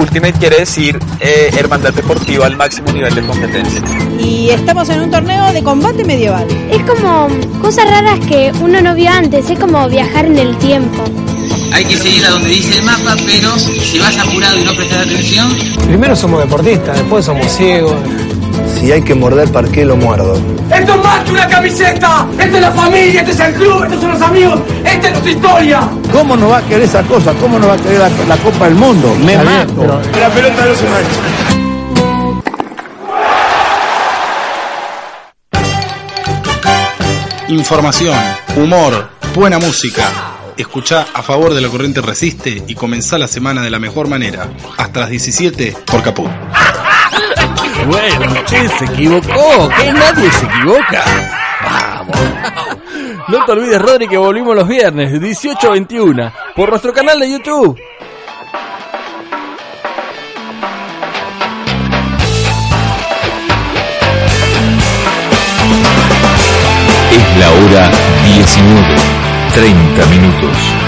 Ultimate quiere decir eh, hermandad deportiva al máximo nivel de competencia. Y estamos en un torneo de combate medieval. Es como cosas raras que uno no vio antes, es como viajar en el tiempo. Hay que seguir a donde dice el mapa, pero si vas apurado y no prestas atención... Primero somos deportistas, después somos ciegos. Si hay que morder, ¿para qué lo muerdo? Una camiseta! ¡Esta es la familia! ¡Este es el club! ¡Estos son los amigos! ¡Esta es nuestra historia! ¿Cómo no va a querer esa cosa? ¿Cómo no va a querer la, la Copa del Mundo? Me mato. La pelota no se mancha. Información, humor, buena música. Escucha a favor de la corriente resiste y comenzá la semana de la mejor manera. Hasta las 17 por Caput. Bueno, che, se equivocó, que nadie se equivoca. Vamos. No te olvides, Rodri, que volvimos los viernes, 18 a 21, por nuestro canal de YouTube. Es la hora 19, 30 minutos.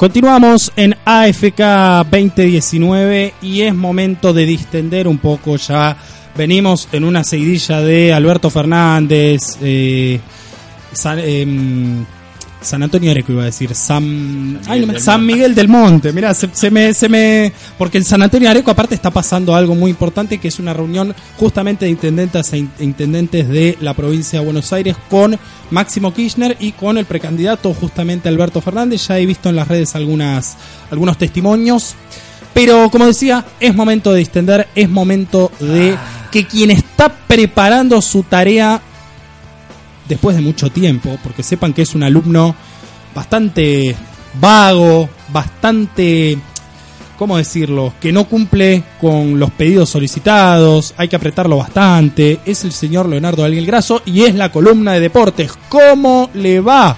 Continuamos en AFK 2019 y es momento de distender un poco ya. Venimos en una seguidilla de Alberto Fernández, eh, em, San Antonio Areco iba a decir, San, ay, no San. Miguel del Monte. Mira, se, se me, se me, porque en San Antonio Areco aparte está pasando algo muy importante que es una reunión justamente de intendentes e in- intendentes de la provincia de Buenos Aires con Máximo Kirchner y con el precandidato justamente Alberto Fernández. Ya he visto en las redes algunas, algunos testimonios. Pero como decía, es momento de distender, es momento de que quien está preparando su tarea después de mucho tiempo, porque sepan que es un alumno bastante vago, bastante, ¿cómo decirlo?, que no cumple con los pedidos solicitados, hay que apretarlo bastante, es el señor Leonardo Alguien Graso y es la columna de deportes. ¿Cómo le va?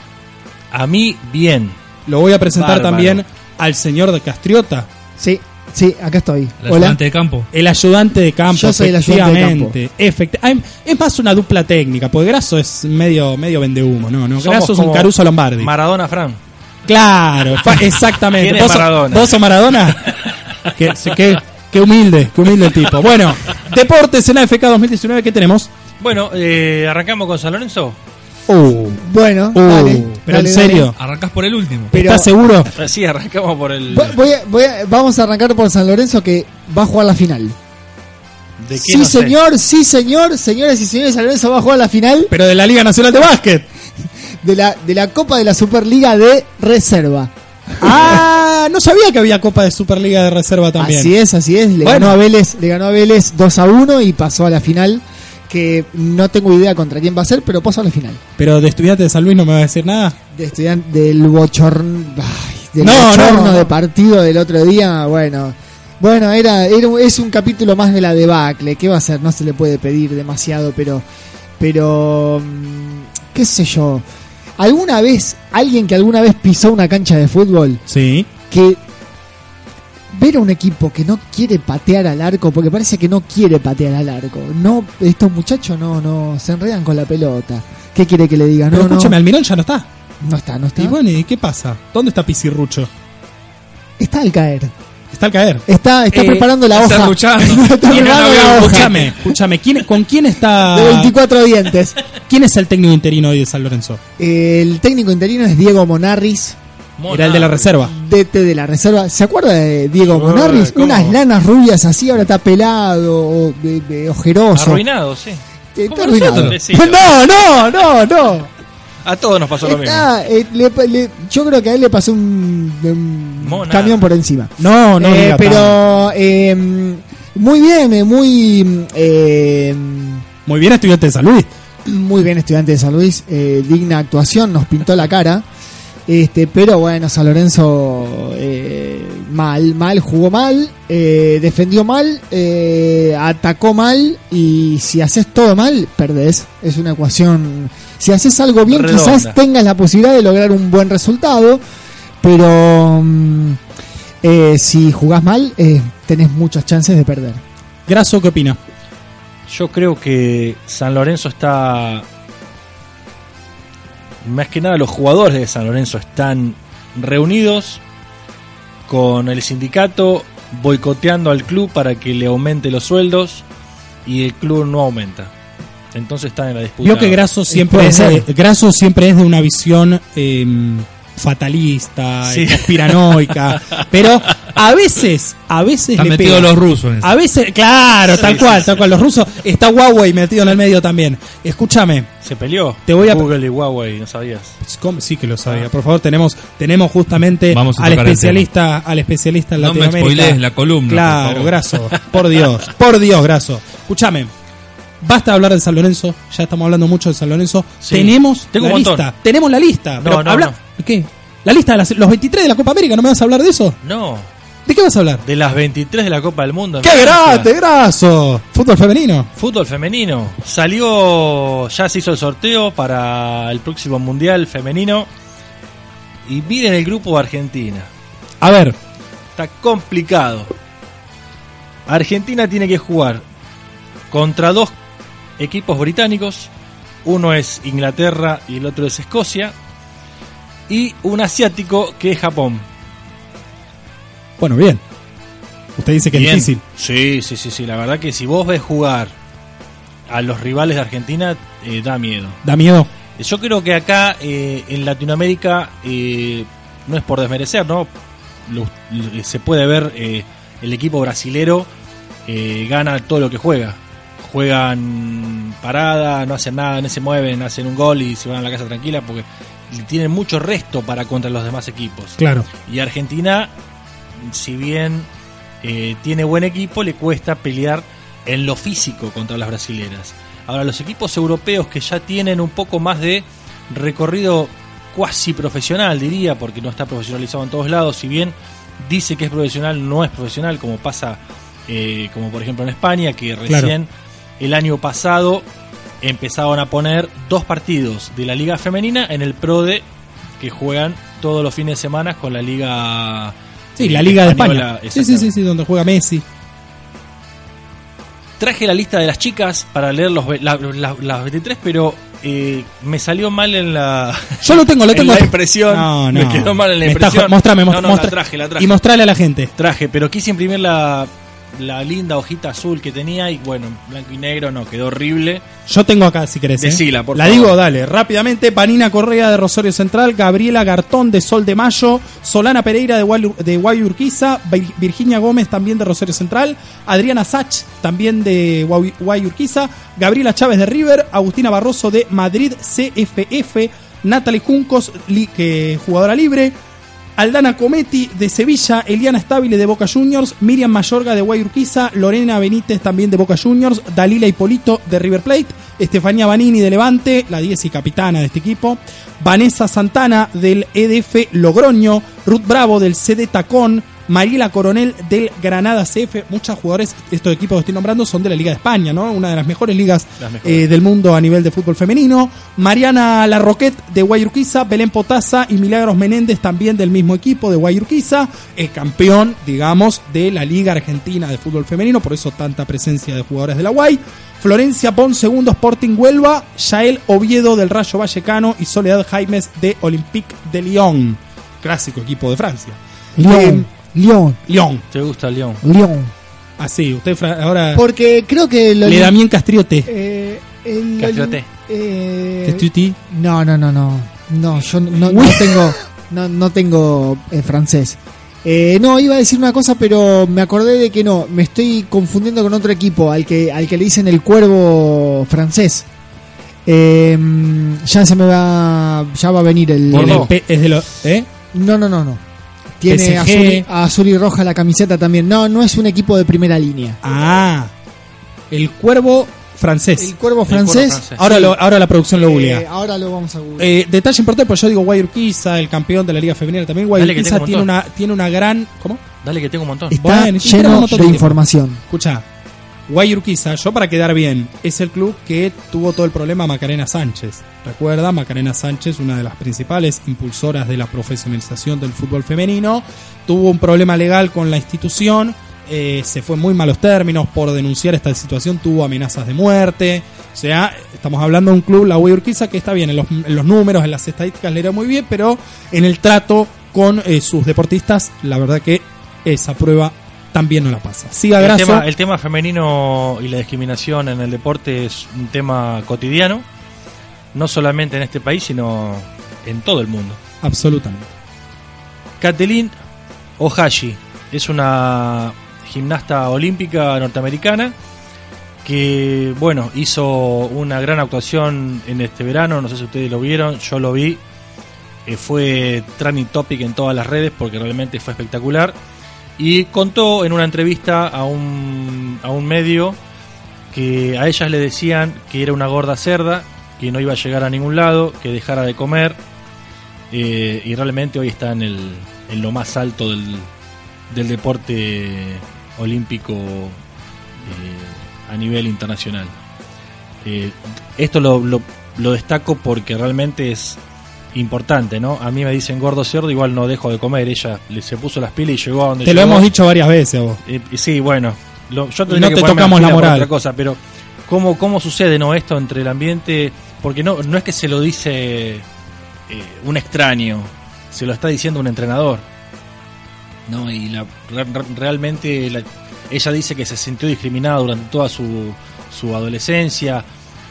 A mí, bien. Lo voy a presentar Bárbaro. también al señor de Castriota. Sí, sí, acá estoy. El Hola. ayudante de campo. El ayudante de campo. Yo soy el ayudante de efectivamente. Efecti- Ay, es más una dupla técnica, porque Graso es medio, medio vende humo, ¿no? no Somos Graso es un como Caruso Lombardi. Maradona Fran. Claro, exactamente. ¿Quién es ¿Vos, sos- Maradona? ¿Vos sos Maradona? qué, qué- qué humilde, qué humilde el tipo. Bueno, deportes en AFK 2019, ¿qué tenemos? Bueno, eh, arrancamos con San Lorenzo. Uh, Bueno, uh, dale, pero dale, en serio. Arrancás por el último. Pero- ¿Estás seguro? Sí, arrancamos por el. Voy- voy a- voy a- vamos a arrancar por San Lorenzo que va a jugar la final. ¿De qué Sí, no sé? señor, sí, señor, señores y señores, San Lorenzo va a jugar la final Pero de la Liga Nacional de Básquet. de la, de la Copa de la Superliga de Reserva. Ah, no sabía que había Copa de Superliga de Reserva también. Así es, así es. Le, Bueno. ganó a Vélez, le ganó a Vélez 2 a 1 y pasó a la final. Que no tengo idea contra quién va a ser, pero pasó a la final. Pero de estudiante de San Luis no me va a decir nada. De estudiante del bochorno, del No, bochorno no. de partido del otro día. Bueno, bueno era, era es un capítulo más de la debacle. ¿Qué va a ser? No se le puede pedir demasiado, pero, pero, mm, qué sé yo. ¿Alguna vez, alguien que alguna vez pisó una cancha de fútbol, Sí. que ver a un equipo que no quiere patear al arco, porque parece que no quiere patear al arco. No, estos muchachos no, no, se enredan con la pelota. ¿Qué quiere que le diga? No, Pero no. escúchame, Almirón ya no está. No está, no está. Y bueno, ¿y qué pasa? ¿Dónde está Pisirrucho? Está al caer. Está al caer. Está, está Eh, preparando la está hoja. luchando. está ¿Quién preparando era? la hoja. Escúchame, escúchame. ¿quién- ¿Con quién está? De 24 dientes. ¿Quién es el técnico interino hoy de San Lorenzo? El técnico interino es Diego Monarris, Era el de la reserva. DT de la reserva. ¿Se acuerda de Diego Monarris? ¿cómo? Unas lanas rubias así, ahora está pelado, o, de- de ojeroso. Arruinado, sí. Eh, Está arruinado. Sí, No, no, no, no. A todos nos pasó lo mismo. Eh, le- le- yo creo que a él le pasó un, camión por encima. No, no Eh, pero eh, muy bien, eh, muy eh, Muy bien, estudiante de San Luis. muy bien estudiante de San Luis, eh, digna actuación, nos pintó la cara. Este, pero bueno, San Lorenzo eh, mal, mal, jugó mal, eh, defendió mal, eh, atacó mal y si haces todo mal, perdés. Es una ecuación. Si haces algo bien, Redonda. quizás tengas la posibilidad de lograr un buen resultado, pero mm, eh, si jugás mal, eh, tenés muchas chances de perder. Graso, ¿qué opina? Yo creo que San Lorenzo está. Más que nada, los jugadores de San Lorenzo están reunidos con el sindicato boicoteando al club para que le aumente los sueldos y el club no aumenta. Entonces están en la disputa. Vio que Grasso siempre, es de. Grasso siempre es de una visión eh, fatalista, Sí. conspiranoica, pero a veces, a veces Están le metidos pega. los rusos en eso. A veces, claro, tal sí, cual, sí. tal cual. Los rusos, está Huawei metido en el medio también. Escúchame, Se peleó. Te voy a- Google y Huawei, no sabías. ¿cómo? sí que lo sabía. Por favor, tenemos, tenemos justamente Vamos al especialista, al especialista en No me Latinoamérica. spoilees la columna, Claro. Grasso, por Dios, por Dios, Grasso. Escúchame. Basta de hablar de San Lorenzo, ya estamos hablando mucho de San Lorenzo. Sí. Tenemos Tengo la un lista, tenemos la lista. No, pero no, habla- no. ¿Qué? La lista de las- los 23 de la Copa América, ¿no me vas a hablar de eso? No, ¿De qué vas a hablar? de las 23 de la Copa del Mundo. ¡Qué grande, Grasso! Fútbol femenino. Fútbol femenino. Salió, ya se hizo el sorteo para el próximo Mundial femenino. Y miren el grupo de Argentina. A ver, Está complicado. Argentina tiene que jugar contra dos equipos británicos. Uno es Inglaterra y el otro es Escocia. Y un asiático que es Japón. Bueno, bien. Usted dice que Bien. es difícil. Sí, sí, sí, sí. La verdad que si vos ves jugar a los rivales de Argentina, eh, da miedo. Da miedo. Yo creo que acá eh, en Latinoamérica eh, no es por desmerecer, ¿no? Lo- lo- se puede ver eh, el equipo brasilero eh, gana todo lo que juega. Juegan parada, no hacen nada, no se mueven, hacen un gol y se van a la casa tranquila porque tienen mucho resto para contra los demás equipos. Claro. Y Argentina, si bien eh, tiene buen equipo, le cuesta pelear en lo físico contra las brasileras. Ahora, los equipos europeos que ya tienen un poco más de recorrido cuasi profesional, diría, porque no está profesionalizado en todos lados, si bien dice que es profesional, no es profesional, como pasa, eh, como por ejemplo en España, que recién el año pasado empezaron a poner dos partidos de la liga femenina en el PRODE que juegan todos los fines de semana con la liga Sí, la Liga de España. Sí, sí, sí, sí, donde juega Messi. Traje la lista de las chicas para leer los, ve- la- la- las 23, pero eh, me salió mal en la. Yo lo tengo, lo en tengo. la impresión. No, no. Me quedó mal en la impresión. jo- mostrame, no, no, la traje, la traje. Y mostrarle a la gente. Traje, pero quise imprimir la, la linda hojita azul que tenía y bueno, blanco y negro no, quedó horrible. Yo tengo acá, si querés. ¿eh? Decila, por la favor. digo, dale, rápidamente. Panina Correa de Rosario Central, Gabriela Gartón de Sol de Mayo, Solana Pereira de Guay, de Guay Urquiza, Vir- Virginia Gómez también de Rosario Central, Adriana Sach también de Guay, Guay Urquiza, Gabriela Chávez de River, Agustina Barroso de Madrid CFF, Natalie Juncos, li- que jugadora libre, Aldana Cometi de Sevilla, Eliana Stabile de Boca Juniors, Miriam Mayorga de Guayurquiza, Lorena Benítez también de Boca Juniors, Dalila Hipolito de River Plate, Estefanía Banini de Levante, la 10 y capitana de este equipo, Vanessa Santana del EDF Logroño, Ruth Bravo del CD Tacón, Mariela Coronel del Granada CF, muchos jugadores, estos equipos que estoy nombrando son de la Liga de España, ¿no? Una de las mejores ligas Las mejores. eh, del mundo a nivel de fútbol femenino. Mariana Larroquet de Guayurquiza, Belén Potasa y Milagros Menéndez también del mismo equipo de Guayurquiza, el campeón, digamos, de la Liga Argentina de Fútbol Femenino, por eso tanta presencia de jugadores de la Guay. Florencia Pon, segundo Sporting Huelva, Yael Oviedo del Rayo Vallecano y Soledad Jaimes de Olympique de Lyon, clásico equipo de Francia. Lyon. Lyon. Lyon. ¿Te gusta León? Lyon. Así, usted fra- ahora Porque creo que lo le da bien Castriote. Eh, el- Castriote. eh, Castriote. no, no, no, no. No, yo no, no tengo, no, no tengo eh, francés. Eh, no, iba a decir una cosa, pero me acordé de que no. Me estoy confundiendo con otro equipo al que, al que le dicen el cuervo francés. Eh, ya se me va, ya va a venir el. El del P- es de lo- ¿eh? No, no, no, no. Tiene PSG. azul, y- azul y roja la camiseta también. No, no es un equipo de primera línea. Ah, el cuervo francés. El cuervo francés. Ahora, sí. lo, ahora la producción lo Eh, googlea. ahora lo vamos a googlear. Eh, detalle importante, pues yo digo Guayurquiza, el campeón de la Liga Femenina también. Guayurquiza un tiene una, tiene una gran. ¿Cómo? Dale que tengo un montón. Está Bueno, lleno de información. Escucha, Guayurquiza, yo para quedar bien, es el club que tuvo todo el problema Macarena Sánchez. Recuerda, Macarena Sánchez, una de las principales impulsoras de la profesionalización del fútbol femenino, tuvo un problema legal con la institución eh, se fue en muy malos términos por denunciar esta situación, tuvo amenazas de muerte. O sea, estamos hablando de un club, la Wii Urquiza, que está bien en los, en los números, en las estadísticas le era muy bien, pero en el trato con eh, sus deportistas, la verdad que esa prueba también no la pasa. Siga el tema, el tema femenino y la discriminación en el deporte es un tema cotidiano, no solamente en este país, sino en todo el mundo. Absolutamente. Kathleen Ohashi es una gimnasta olímpica norteamericana que, bueno, hizo una gran actuación en este verano, no sé si ustedes lo vieron, yo lo vi, eh, fue trending topic en todas las redes porque realmente fue espectacular y contó en una entrevista a un, a un medio que a ellas le decían que era una gorda cerda, que no iba a llegar a ningún lado, que dejara de comer eh, y realmente hoy está en, el, en lo más alto del, del deporte olímpico eh, a nivel internacional. Eh, esto lo, lo, lo destaco porque realmente es importante, ¿no? A mí me dicen gordo cerdo, igual no dejo de comer. Ella le, se puso las pilas y llegó a donde Te lo hemos dicho varias veces vos. Eh, sí, bueno, lo- yo no que te tocamos la moral. otra cosa, pero ¿cómo, cómo sucede no esto entre el ambiente? Porque no, no es que se lo dice eh, un extraño, se lo está diciendo un entrenador. No, y la, re- re- realmente la- ella dice que se sintió discriminada durante toda su, su adolescencia,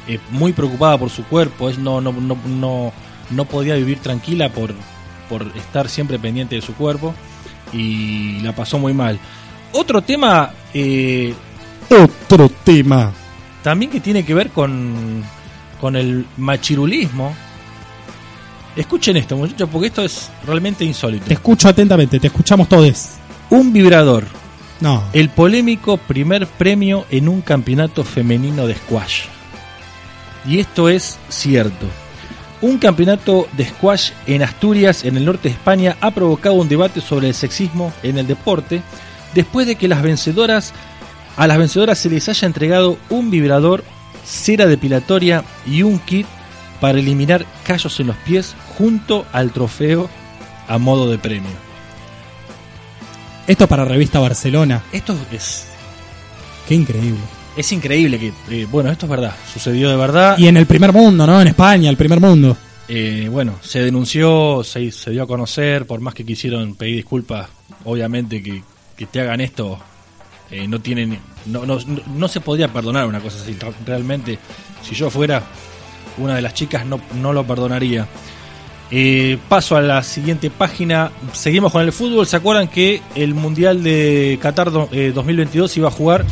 eh, muy preocupada por su cuerpo, es no, no, no, no, no podía vivir tranquila por, por estar siempre pendiente de su cuerpo y la pasó muy mal. Otro tema eh, Otro tema. también que tiene que ver con, con el machirulismo. Escuchen esto, muchachos, porque esto es realmente insólito. Te escucho atentamente, te escuchamos todos. Un vibrador. No. El polémico primer premio en un campeonato femenino de squash. Y esto es cierto. Un campeonato de squash en Asturias, en el norte de España, ha provocado un debate sobre el sexismo en el deporte después de que las vencedoras a las vencedoras se les haya entregado un vibrador, cera depilatoria y un kit para eliminar callos en los pies junto al trofeo a modo de premio. Esto para revista Barcelona. Esto es Qué increíble. Es increíble que, eh, bueno, esto es verdad, sucedió de verdad. Y en el primer mundo, ¿no? En España, el primer mundo. Eh, bueno, se denunció, se, se dio a conocer, por más que quisieron pedir disculpas, obviamente que, que te hagan esto, eh, no tienen, no, no, no- no se podría perdonar una cosa así. Realmente, si yo fuera una de las chicas, no, no lo perdonaría. Eh, paso a la siguiente página. Seguimos con el fútbol. ¿Se acuerdan que el Mundial de Qatar do- eh, 2022 iba a jugar,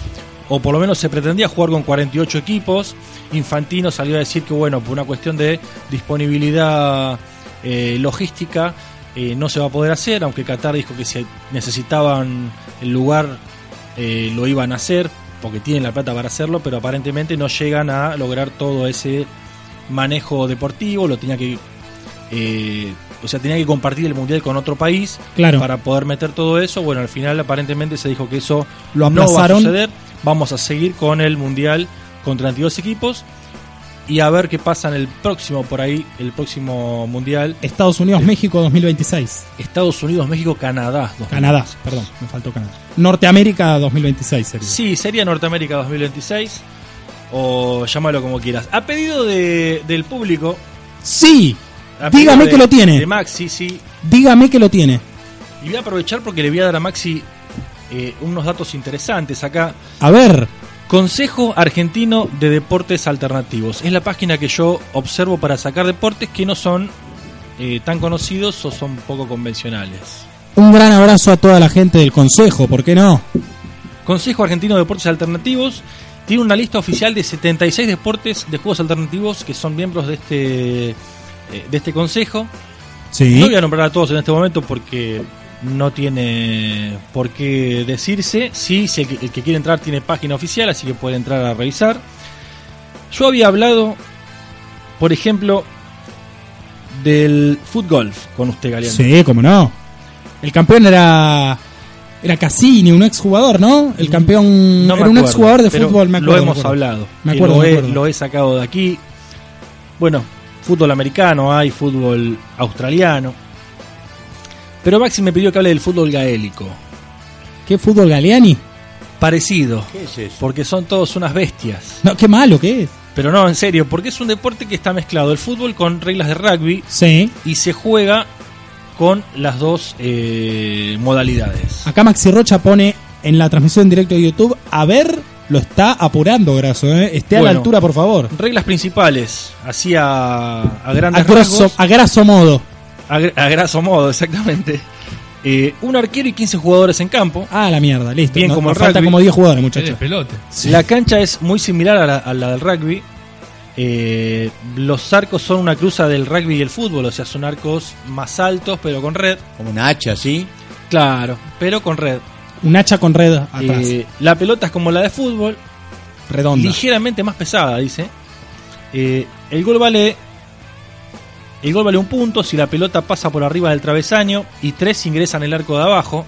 o por lo menos se pretendía jugar con 48 equipos? Infantino salió a decir que, bueno, por una cuestión de disponibilidad eh, logística, eh, no se va a poder hacer, aunque Qatar dijo que si necesitaban el lugar, eh, lo iban a hacer, porque tienen la plata para hacerlo, pero aparentemente no llegan a lograr todo ese manejo deportivo, lo tenía que o sea, tenía que compartir el mundial con otro país Claro. para poder meter todo eso. Bueno, al final aparentemente se dijo que eso Lo no va a suceder. Vamos a seguir con el mundial con 32 equipos y a ver qué pasa en el próximo por ahí, el próximo mundial. Estados Unidos, México 2026. Estados Unidos, México, Canadá. Canadá, perdón, me faltó Canadá. Norteamérica 2026 sería. Sí, sería Norteamérica 2026 o llámalo como quieras. A pedido de, del público. Sí, dígame de- que lo tiene. De Maxi, sí. Dígame que lo tiene. Y voy a aprovechar porque le voy a dar a Maxi eh, unos datos interesantes acá. A ver, Consejo Argentino de Deportes Alternativos. Es la página que yo observo para sacar deportes que no son eh, tan conocidos o son poco convencionales. un gran abrazo a toda la gente del Consejo, ¿por qué no? Consejo Argentino de Deportes Alternativos tiene una lista oficial de 76 deportes de juegos alternativos que son miembros de este, eh, de este consejo. Sí. No voy a nombrar a todos en este momento porque no tiene por qué decirse. Sí, si el que, el que quiere entrar tiene página oficial, así que puede entrar a revisar. Yo había hablado, por ejemplo, del fútbol con usted, Galeano. Sí, cómo no. El campeón era era Cassini, un exjugador, ¿no? El campeón No era un acuerdo, exjugador de fútbol, me acuerdo. Lo me hemos acuerdo. hablado. Me acuerdo, lo, me he, lo he sacado de aquí. Bueno, fútbol americano, hay fútbol australiano. Pero Maxi me pidió que hable del fútbol gaélico. ¿Qué fútbol Galeani? Parecido. ¿Qué es eso? Porque son todos unas bestias. No, qué malo que es. Pero no, en serio, porque es un deporte que está mezclado el fútbol con reglas de rugby Sí. y se juega con las dos eh, modalidades. Acá Maxi Rocha pone en la transmisión en directo de YouTube, a ver, lo está apurando Graso, ¿eh? Esté a la altura, por favor. Reglas principales, así a, a grandes A grosso, rasgos. a graso modo. A, gr- a graso modo, exactamente. Eh, un arquero y 15 jugadores en campo. Ah, la mierda, listo. Bien No- como el falta rugby. como 10 jugadores, muchachos. pelote. La cancha es muy similar a la, a la del rugby. Eh, los arcos son una cruza del rugby y el fútbol, o sea, son arcos más altos, pero con red. Como una hacha, ¿sí? Claro, pero con red. Un hacha con red atrás. Eh, la pelota es como la de fútbol, redonda. ligeramente más pesada, dice. Eh, el gol vale. El gol vale un punto si la pelota pasa por arriba del travesaño y tres ingresan el arco de abajo.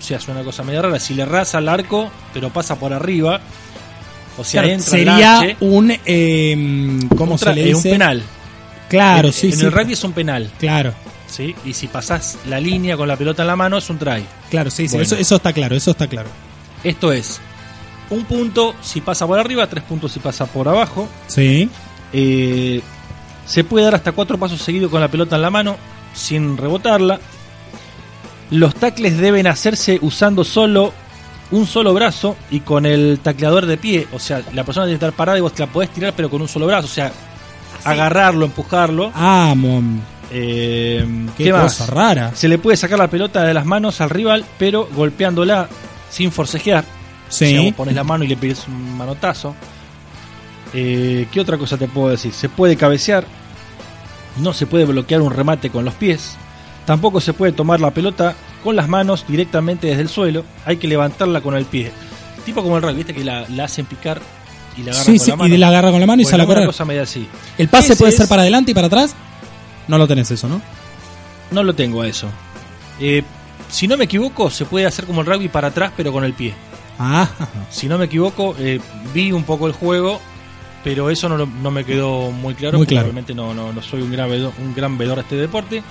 O sea, es una cosa medio rara. Si le raza al arco, pero pasa por arriba. O sea, Claro, entra sería un. eh, ¿Cómo un se le dice? un penal. Claro, En- sí, en sí. el rugby es un penal. Claro, ¿sí? Y si pasás la línea con la pelota en la mano, es un try. claro, sí, sí. Eso, eso está claro, eso está claro. Esto es un punto si pasa por arriba, tres puntos si pasa por abajo. Sí. Eh, se puede dar hasta cuatro pasos seguidos con la pelota en la mano sin rebotarla. Los tacles deben hacerse usando solo un solo brazo y con el tacleador de pie. O sea, la persona tiene que estar parada y vos te la podés tirar, pero con un solo brazo. O sea, agarrarlo, empujarlo. Ah, mom, Eh, qué, ¿Qué más? cosa rara. Se le puede sacar la pelota de las manos al rival, pero golpeándola sin forcejear. Sí. O sea, vos pones la mano y le pides un manotazo. Eh, ¿Qué otra cosa te puedo decir? Se puede cabecear. No se puede bloquear un remate con los pies. Tampoco se puede tomar la pelota con las manos directamente desde el suelo. Hay que levantarla con el pie. Tipo como el rugby, viste que la, la hacen picar y la agarran Sí, con sí, la mano. y la agarra con la mano y sale a correr. cosa media así. ¿El pase Ese puede ser es- para adelante y para atrás? No lo tenés eso, ¿no? No lo tengo a eso. Eh, si no me equivoco, se puede hacer como el rugby para atrás, pero con el pie. Ah, Si no me equivoco, eh, vi un poco el juego, pero eso no, no me quedó muy claro. Muy porque claro. Realmente no, no, no soy un gran, vedor, un gran vedor de este deporte.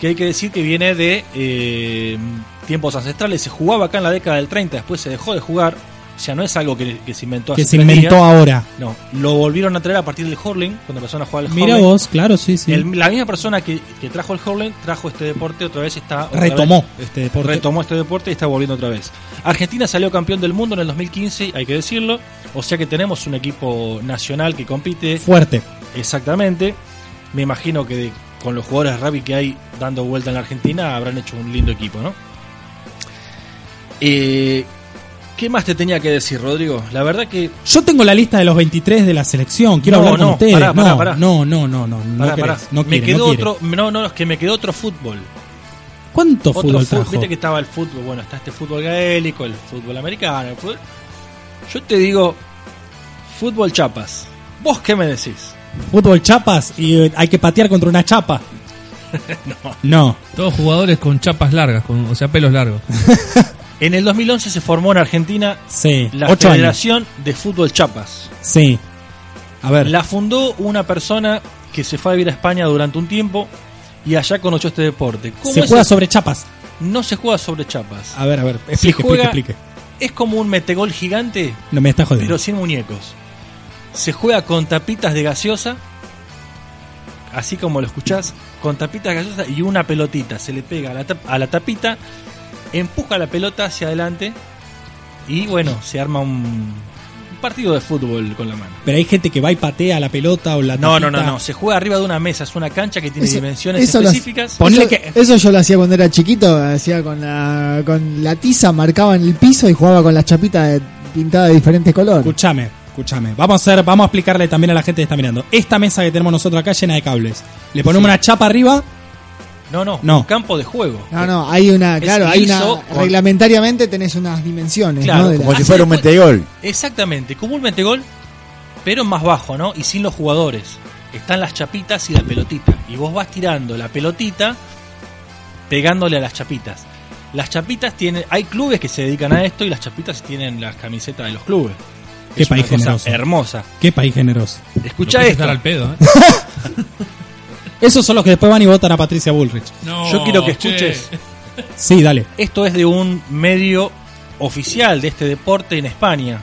Que hay que decir que viene de eh, tiempos ancestrales. Se jugaba acá en la década del 30, después se dejó de jugar. O sea, no es algo que, que se inventó que hace se tres inventó días. ahora. No, lo volvieron a traer a partir del hurling, cuando empezaron a jugar al Mira hurling. vos, claro, sí, sí. El- la misma persona que, que trajo el hurling trajo este deporte otra vez está otra Retomó vez- este deporte. retomó este deporte y está volviendo otra vez. Argentina salió campeón del mundo en el 2015, hay que decirlo. O sea que tenemos un equipo nacional que compite Fuerte. exactamente. Me imagino que de- con los jugadores de rugby que hay dando vuelta en la Argentina habrán hecho un lindo equipo, ¿no? Eh, ¿Qué más te tenía que decir, Rodrigo? La verdad que Yo tengo la lista de los 23 de la selección. Quiero No, hablar con no, ustedes. pará, pará, no, pará. no, no, no, no, no, Pará, querés, no me quedó no otro, no, no, es que me quedó otro fútbol. ¿Cuánto Otro fútbol trajo? Viste que estaba el fútbol, bueno, está este fútbol gaélico, el fútbol americano, el fútbol... Yo te digo, fútbol chapas. ¿Vos qué me decís? Fútbol chapas y eh, hay que patear contra una chapa. no. Todos jugadores con chapas largas, con, o sea, pelos largos. En el 2011 se formó en Argentina Sí, la ocho años. Federación de Fútbol Chapas. Sí. A ver. La fundó una persona que se fue a vivir a España durante un tiempo y allá conoció este deporte. ¿Cómo Se es juega el- sobre chapas. No se juega sobre chapas. A ver, a ver. Explique, juega- explique, explique. Es como un metegol gigante, No me está jodiendo. pero sin muñecos. Se juega con tapitas de gaseosa, así como lo escuchás, con tapitas de gaseosa y una pelotita. Se le pega a la, tap- a la tapita, empuja la pelota hacia adelante y bueno, se arma un, partido de fútbol con la mano. Pero hay gente que va y patea la pelota o la No, no, tapita. no, no, se juega arriba de una mesa, es una cancha que tiene Eso- dimensiones eso específicas. Ponle eso, que- eso yo lo hacía cuando era chiquito, hacía con la, con la tiza, marcaba en el piso y jugaba con las chapitas de- pintadas de diferentes colores. Escúchame, escúchame. Vamos a hacer, vamos a explicarle también a la gente que está mirando. Esta mesa que tenemos nosotros acá llena de cables. Le ponemos una chapa arriba. No, no, No. un campo de juego. No, no, hay una, Es claro, hay una, con- reglamentariamente tenés unas dimensiones, Claro, ¿no? De la- Como si fuera un metegol. Exactamente, como un metegol, pero más bajo, ¿no? Y sin los jugadores. Están las chapitas y la pelotita. Y vos vas tirando la pelotita pegándole a las chapitas. Las chapitas tienen. Hay clubes que se dedican a esto y las chapitas tienen las camisetas de los clubes. Qué Es una país cosa generoso. hermosa. Qué país generoso. Escucha esto. estar al pedo, ¿eh? Esos son los que después van y votan a Patricia Bullrich. No, Yo quiero que che. escuches. Sí, dale. Esto es de un medio oficial de este deporte en España.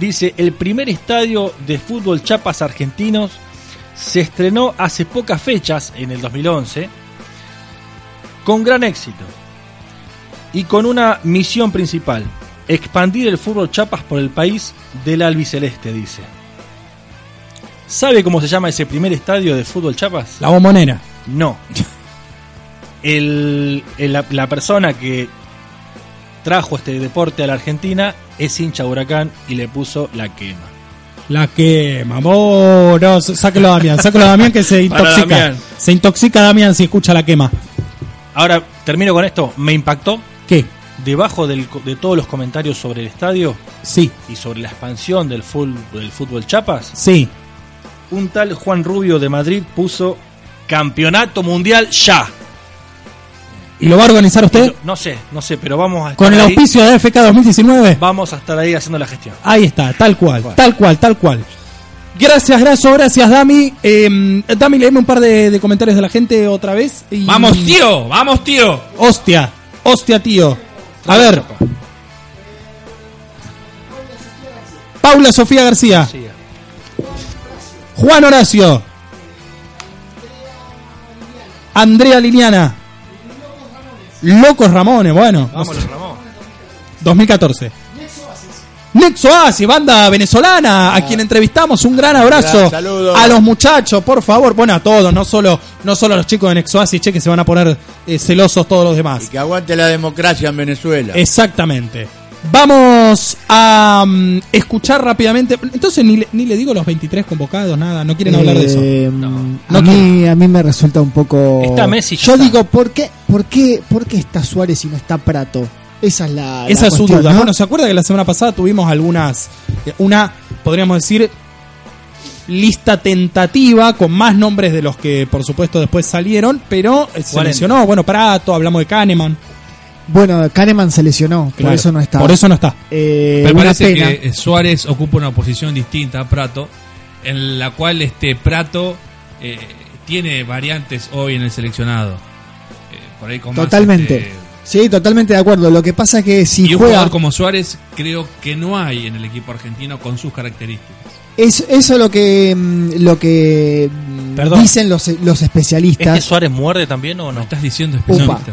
Dice, el primer estadio de fútbol chapas argentinos se estrenó hace pocas fechas, en el 2011, con gran éxito y con una misión principal, expandir el fútbol chapas por el país del albiceleste, dice. ¿Sabe cómo se llama ese primer estadio de fútbol chapas? La bombonera. No. El, el- la, la persona que trajo este deporte a la Argentina es hincha huracán y le puso la quema. La quema, no, sáquelo a Damián, sáquelo a Damián que se intoxica. Damián. Se intoxica Damián si escucha la quema. Ahora, termino con esto. Me impactó. ¿Qué? Debajo del de todos los comentarios sobre el estadio Sí, y sobre la expansión del fútbol, del fútbol Chapas, sí. Un tal Juan Rubio de Madrid puso Campeonato Mundial ya. ¿Y lo va a organizar usted? No sé, no sé, pero vamos a estar ¿Con el ahí. auspicio de AFK 2019? Vamos a estar ahí haciendo la gestión. Ahí está, tal cual, tal cual, tal cual. Gracias, gracias, gracias, Dami. Eh, Dami, léeme un par de, de comentarios de la gente otra vez. y- Vamos, tío, vamos, tío. Hostia, hostia, tío. A ver. Paula Sofía García. Juan Horacio. Andrea Liliana. Locos Ramones, bueno. Vamos, Ramón. 2014. Nexo Oasis, banda venezolana, a quien entrevistamos, un gran abrazo. Gran saludo. A los muchachos, por favor, bueno, a todos, no solo, no solo a los chicos de Nexo Oasis, che, que se van a poner eh, celosos todos los demás. Que aguante la democracia en Venezuela. Exactamente. Vamos a mm, escuchar rápidamente. Entonces ni le, ni le digo los 23 convocados, nada, no quieren hablar de eso. Eh, No a, mí, a mí me resulta un poco. Está Messi, Yo está. digo, ¿por qué, por, qué, ¿por qué está Suárez y no está Prato? Esa es la. Esa la es su cuestión, duda. ¿no? Bueno, ¿se acuerda que la semana pasada tuvimos algunas, eh, una, podríamos decir, lista tentativa con más nombres de los que por supuesto después salieron, pero eh, se 40. mencionó, bueno, Prato, hablamos de Kahneman. Bueno, Kahneman se lesionó, por eso no está. Por eso no está. Eh, Me parece pena. que eh, Suárez ocupa una posición distinta a Prato, en la cual este Prato eh, tiene variantes hoy en el seleccionado. Eh, por ahí con más, Totalmente. este, Sí, totalmente de acuerdo. Lo que pasa es que si y un juega. jugador como Suárez creo que no hay en el equipo argentino con sus características. Es, eso lo que, mm, lo que mm, Perdón. dicen los, los especialistas. ¿Este Suárez muerde también o no? Estás diciendo Upa. especialista.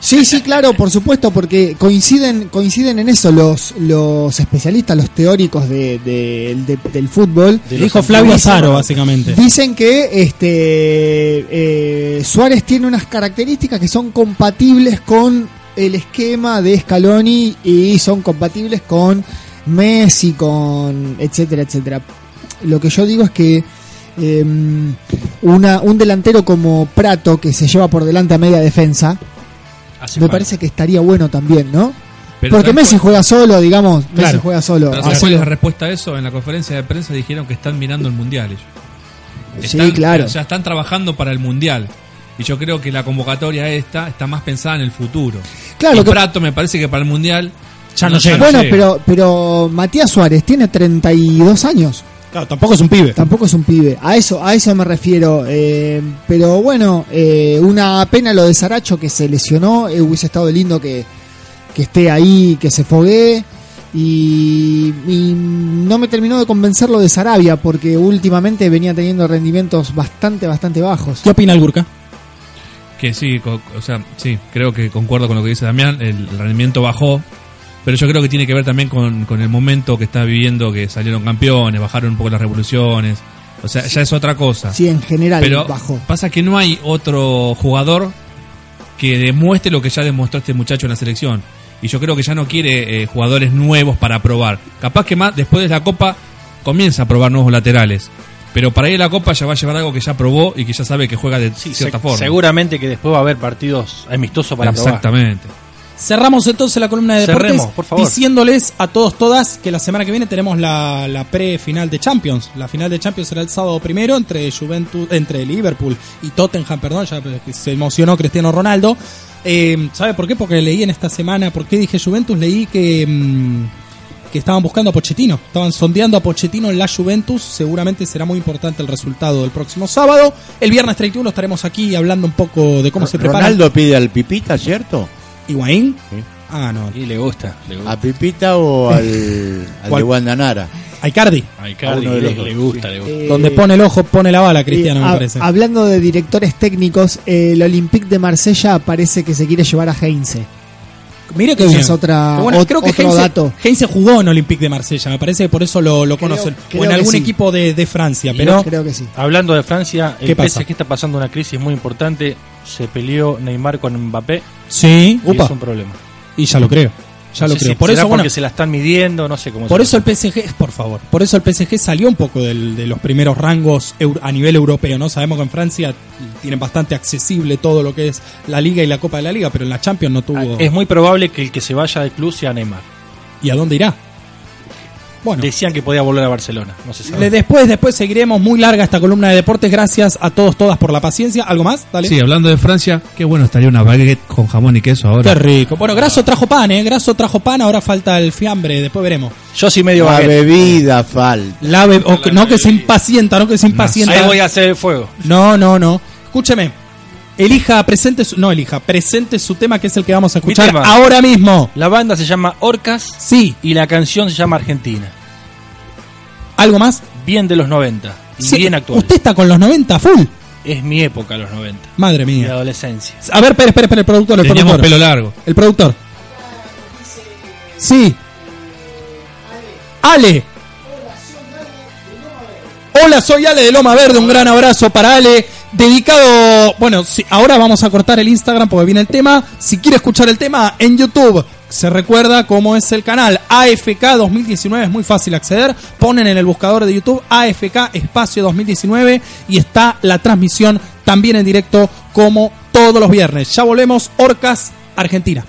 Sí, sí, claro, por supuesto, porque coinciden, coinciden en eso los, los especialistas, los teóricos de, de- de- del fútbol. Dijo Flavio Azaro, básicamente. Dicen que este eh, Suárez tiene unas características que son compatibles con el esquema de Scaloni y son compatibles con Messi, con etcétera, etcétera. Lo que yo digo es que eh, una, un delantero como Prato que se lleva por delante a media defensa Hace me falta. parece que estaría bueno también, ¿no? Pero Porque ¿sabes Messi juega solo, digamos, Messi juega solo. pero ¿sabes Así cuál es la respuesta a eso? En la conferencia de prensa dijeron que están mirando el mundial. ellos. Sí, Están- claro. O sea, están trabajando para el mundial. Y yo creo que la convocatoria esta está más pensada en el futuro. Claro, y que- Prato me parece que para el mundial Ya no llega. Bueno, pero, pero Matías Suárez tiene 32 años. Claro, tampoco es un pibe. Tampoco es un pibe. A eso, a eso me refiero. eh, pero bueno, eh, una pena lo de Saracho que se lesionó. eh, hubiese estado lindo que, que esté ahí, que se foguee. Y, y no me terminó de convencer lo de Sarabia porque últimamente venía teniendo rendimientos bastante, bastante bajos. ¿Qué opina el Gurka? Que sí, co- o sea, sí, creo que concuerdo con lo que dice Damián, el rendimiento bajó, pero yo creo que tiene que ver también con, con el momento que está viviendo, que salieron campeones, bajaron un poco las revoluciones, o sea, ya es otra cosa. Sí, en general pero bajó. pasa que no hay otro jugador que demuestre lo que ya demostró este muchacho en la selección. Y yo creo que ya no quiere eh, jugadores nuevos para probar. Capaz que más después de la Copa comienza a probar nuevos laterales. Pero para ir a la Copa ya va a llevar algo que ya probó y que ya sabe que juega de cierta Se- forma. Seguramente que después va a haber partidos amistosos para probar. Exactamente. Cerramos entonces la columna de deportes Cerremos, por favor. diciéndoles a todos, todas, que la semana que viene tenemos la, la pre-final de Champions. La final de Champions será el sábado primero entre Juventus, entre Liverpool y Tottenham, perdón, ya se emocionó Cristiano Ronaldo. Eh, ¿Sabe por qué? Porque leí en esta semana, ¿por qué dije Juventus? Leí que, mm, que estaban buscando a Pochettino, estaban sondeando a Pochettino en la Juventus. Seguramente será muy importante el resultado del próximo sábado. El viernes 31 estaremos aquí hablando un poco de cómo se prepara. Ronaldo pide al Pipita, ¿cierto? Higuaín. Ah, no. Y le gusta, le gusta. ¿A Pipita o al, al de Guandanara? A Icardi. A Icardi A le, le gusta, le gusta. Eh, Donde pone el ojo, pone la bala, Cristiano, eh, me parece. Hablando de directores técnicos, eh, el Olympique de Marsella parece que se quiere llevar a Heinze. Mire que Esa es otra- bueno, ot- creo que otro Heinze, dato. Heinze jugó en Olympique de Marsella, me parece que por eso lo, lo conocen. creo o en algún sí. equipo de, de Francia, pero Creo que sí. Hablando de Francia, ¿Qué el pasa? PSG está pasando una crisis muy importante. Se peleó Neymar con Mbappé sí, y upa, es un problema. y ya lo creo. Ya No lo creo. si por será eso, porque bueno, se la están midiendo, no sé cómo por eso el PSG, por favor, por eso el PSG salió un poco del- de los primeros rangos a nivel europeo, ¿no? Sabemos que en Francia tienen bastante accesible todo lo que es la Liga y la Copa de la Liga, pero en la Champions no tuvo... Ah, Es muy probable que el que se vaya del club sea Neymar. ¿Y a dónde irá? Bueno, Decían que podía volver a Barcelona, no se sabe. le- después, después seguiremos muy larga esta columna de deportes. Gracias a todos, todas por la paciencia. ¿Algo más? Dale. Sí, hablando de Francia, qué bueno estaría una baguette con jamón y queso ahora. Qué rico. Bueno, Graso trajo pan, ¿eh? Graso trajo pan, ahora falta el fiambre, después veremos. Yo sí medio La baguette. bebida falta. La be- o que- no que se impacienta, no que se impacienta. Ahí voy a hacer el fuego. No, no, no. Escúcheme. Elija, presente su, no elija, presente su tema que es el que vamos a Mi escuchar ahora mismo. La banda se llama Orcas Sí, y la canción se llama Argentina. ¿algo más? Bien de los 90 y Sí, bien actual. Usted está con los 90 full. Es mi época, los 90. Madre Mi mía. adolescencia. A ver, espera, espera, espera, el productor, el Teníamos productor. pelo largo. El productor. Sí. Ale. Hola, soy Ale de Loma Verde. Un gran abrazo para Ale. Dedicado. Bueno, sí, ahora vamos a cortar el Instagram porque viene el tema. Si quiere escuchar el tema en YouTube, se recuerda cómo es el canal AFK 2019. Es muy fácil acceder. Ponen en el buscador de YouTube AFK Espacio 2019 y está la transmisión también en directo como todos los viernes. Ya volvemos. Orcas, Argentina.